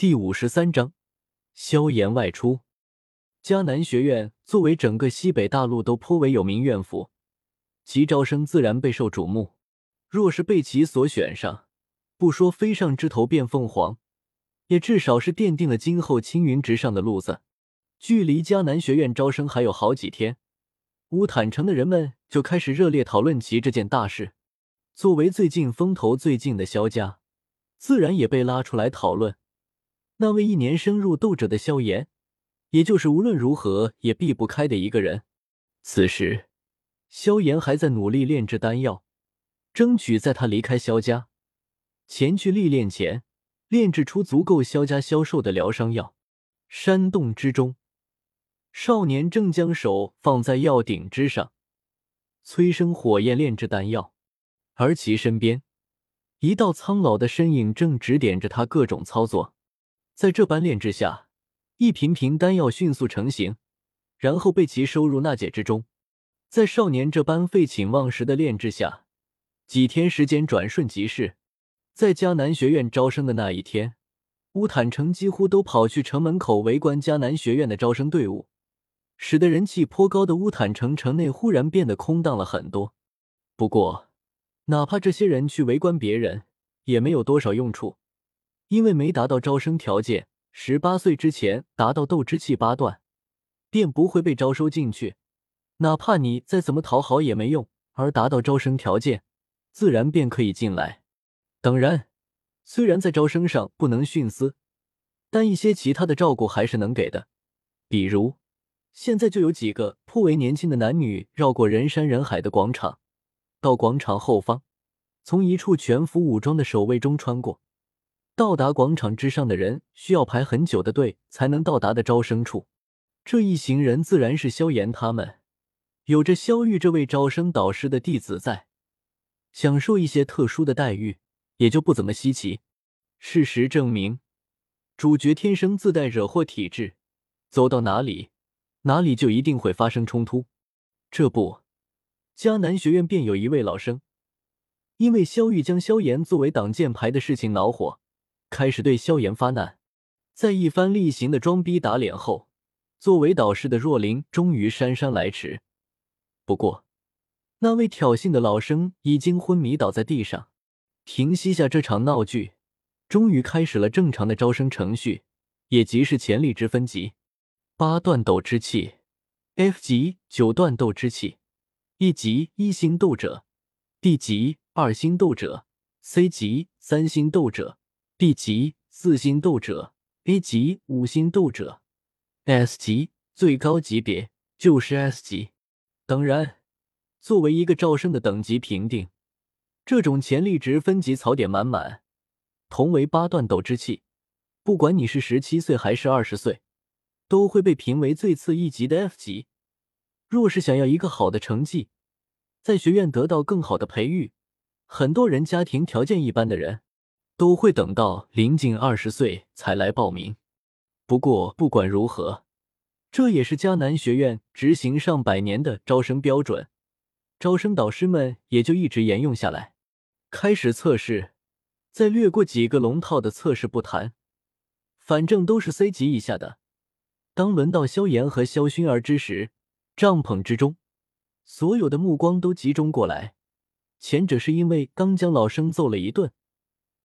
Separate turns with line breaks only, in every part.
第五十三章，萧炎外出。迦南学院作为整个西北大陆都颇为有名院府，其招生自然备受瞩目。若是被其所选上，不说飞上枝头变凤凰，也至少是奠定了今后青云直上的路子。距离迦南学院招生还有好几天，乌坦城的人们就开始热烈讨论起这件大事。作为最近风头最劲的萧家，自然也被拉出来讨论。那位一年深入斗者的萧炎，也就是无论如何也避不开的一个人。此时，萧炎还在努力炼制丹药，争取在他离开萧家前去历练前，炼制出足够萧家销售的疗伤药。山洞之中，少年正将手放在药鼎之上，催生火焰炼制丹药，而其身边，一道苍老的身影正指点着他各种操作。在这般炼制下，一瓶瓶丹药迅速成型，然后被其收入纳戒之中。在少年这般废寝忘食的炼制下，几天时间转瞬即逝。在迦南学院招生的那一天，乌坦城几乎都跑去城门口围观迦南学院的招生队伍，使得人气颇高的乌坦城城内忽然变得空荡了很多。不过，哪怕这些人去围观别人，也没有多少用处。因为没达到招生条件，十八岁之前达到斗之气八段，便不会被招收进去。哪怕你再怎么讨好也没用，而达到招生条件，自然便可以进来。当然，虽然在招生上不能徇私，但一些其他的照顾还是能给的。比如，现在就有几个颇为年轻的男女绕过人山人海的广场，到广场后方，从一处全副武装的守卫中穿过。到达广场之上的人需要排很久的队才能到达的招生处，这一行人自然是萧炎他们，有着萧玉这位招生导师的弟子在，享受一些特殊的待遇也就不怎么稀奇。事实证明，主角天生自带惹祸体质，走到哪里，哪里就一定会发生冲突。这不，迦南学院便有一位老生，因为萧玉将萧炎作为挡箭牌的事情恼火。开始对萧炎发难，在一番例行的装逼打脸后，作为导师的若琳终于姗姗来迟。不过，那位挑衅的老生已经昏迷倒在地上。平息下这场闹剧，终于开始了正常的招生程序，也即是潜力值分级：八段斗之气，F 级九段斗之气，E 级一星斗者，D 级二星斗者，C 级三星斗者。B 级四星斗者，A 级五星斗者，S 级最高级别就是 S 级。当然，作为一个招生的等级评定，这种潜力值分级槽点满满。同为八段斗之气，不管你是十七岁还是二十岁，都会被评为最次一级的 F 级。若是想要一个好的成绩，在学院得到更好的培育，很多人家庭条件一般的人。都会等到临近二十岁才来报名。不过不管如何，这也是迦南学院执行上百年的招生标准，招生导师们也就一直沿用下来。开始测试，再略过几个龙套的测试不谈，反正都是 C 级以下的。当轮到萧炎和萧薰儿之时，帐篷之中所有的目光都集中过来。前者是因为刚将老生揍了一顿。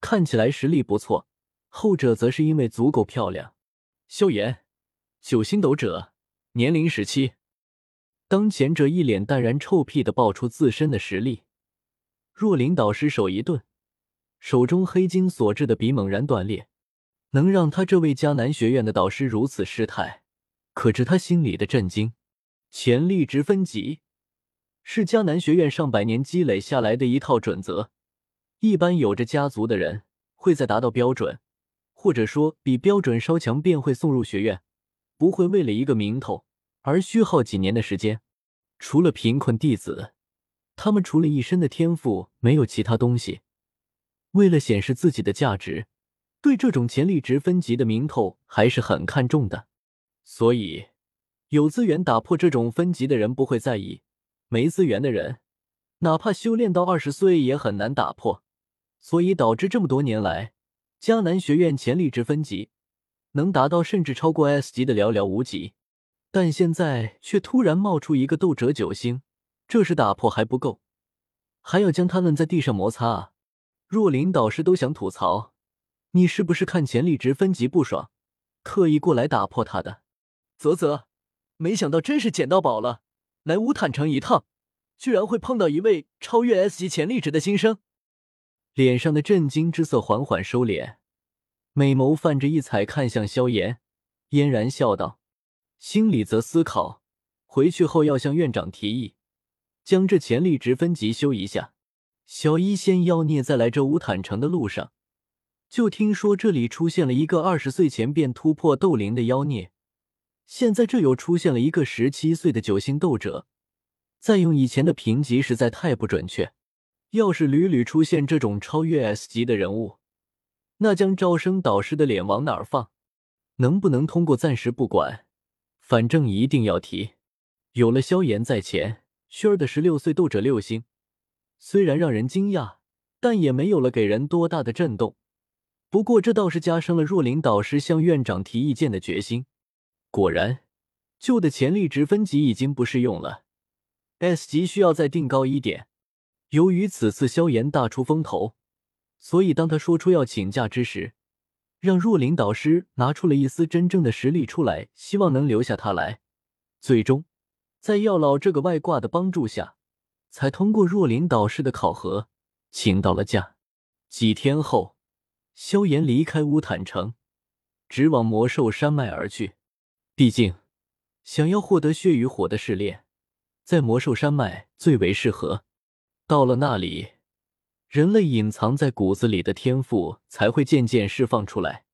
看起来实力不错，后者则是因为足够漂亮。萧炎，九星斗者，年龄十七。当前者一脸淡然臭屁的爆出自身的实力，若琳导师手一顿，手中黑金所制的笔猛然断裂。能让他这位迦南学院的导师如此失态，可知他心里的震惊。潜力值分级是迦南学院上百年积累下来的一套准则。一般有着家族的人会在达到标准，或者说比标准稍强，便会送入学院，不会为了一个名头而虚耗几年的时间。除了贫困弟子，他们除了一身的天赋，没有其他东西。为了显示自己的价值，对这种潜力值分级的名头还是很看重的。所以，有资源打破这种分级的人不会在意，没资源的人，哪怕修炼到二十岁也很难打破。所以导致这么多年来，迦南学院潜力值分级能达到甚至超过 S 级的寥寥无几。但现在却突然冒出一个斗者九星，这是打破还不够，还要将他们在地上摩擦啊！若琳导师都想吐槽，你是不是看潜力值分级不爽，特意过来打破他的？啧啧，没想到真是捡到宝了，来乌坦城一趟。居然会碰到一位超越 S 级潜力值的新生，脸上的震惊之色缓缓收敛，美眸泛着异彩，看向萧炎，嫣然笑道，心里则思考，回去后要向院长提议，将这潜力值分级修一下。小医仙妖孽在来这乌坦城的路上，就听说这里出现了一个二十岁前便突破斗灵的妖孽，现在这又出现了一个十七岁的九星斗者。再用以前的评级实在太不准确。要是屡屡出现这种超越 S 级的人物，那将招生导师的脸往哪儿放？能不能通过暂时不管，反正一定要提。有了萧炎在前，轩儿的十六岁斗者六星，虽然让人惊讶，但也没有了给人多大的震动。不过这倒是加深了若琳导师向院长提意见的决心。果然，旧的潜力值分级已经不适用了。S 级需要再定高一点。由于此次萧炎大出风头，所以当他说出要请假之时，让若琳导师拿出了一丝真正的实力出来，希望能留下他来。最终，在药老这个外挂的帮助下，才通过若琳导师的考核，请到了假。几天后，萧炎离开乌坦城，直往魔兽山脉而去。毕竟，想要获得血与火的试炼。在魔兽山脉最为适合。到了那里，人类隐藏在骨子里的天赋才会渐渐释放出来。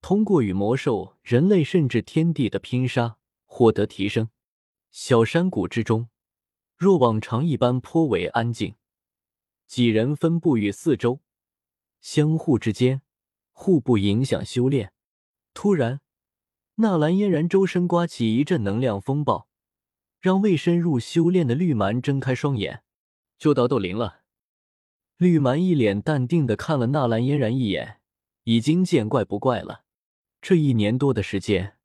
通过与魔兽、人类甚至天地的拼杀，获得提升。小山谷之中，若往常一般颇为安静。几人分布于四周，相互之间互不影响修炼。突然，纳兰嫣然周身刮起一阵能量风暴。让未深入修炼的绿蛮睁开双眼，就到斗灵了。绿蛮一脸淡定的看了纳兰嫣然一眼，已经见怪不怪了。这一年多的时间，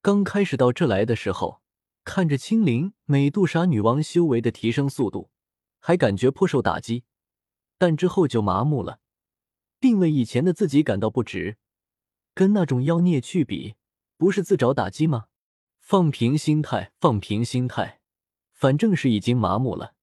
刚开始到这来的时候，看着青灵、美杜莎女王修为的提升速度，还感觉颇受打击，但之后就麻木了，并为以前的自己感到不值。跟那种妖孽去比，不是自找打击吗？放平心态，放平心态，反正是已经麻木了。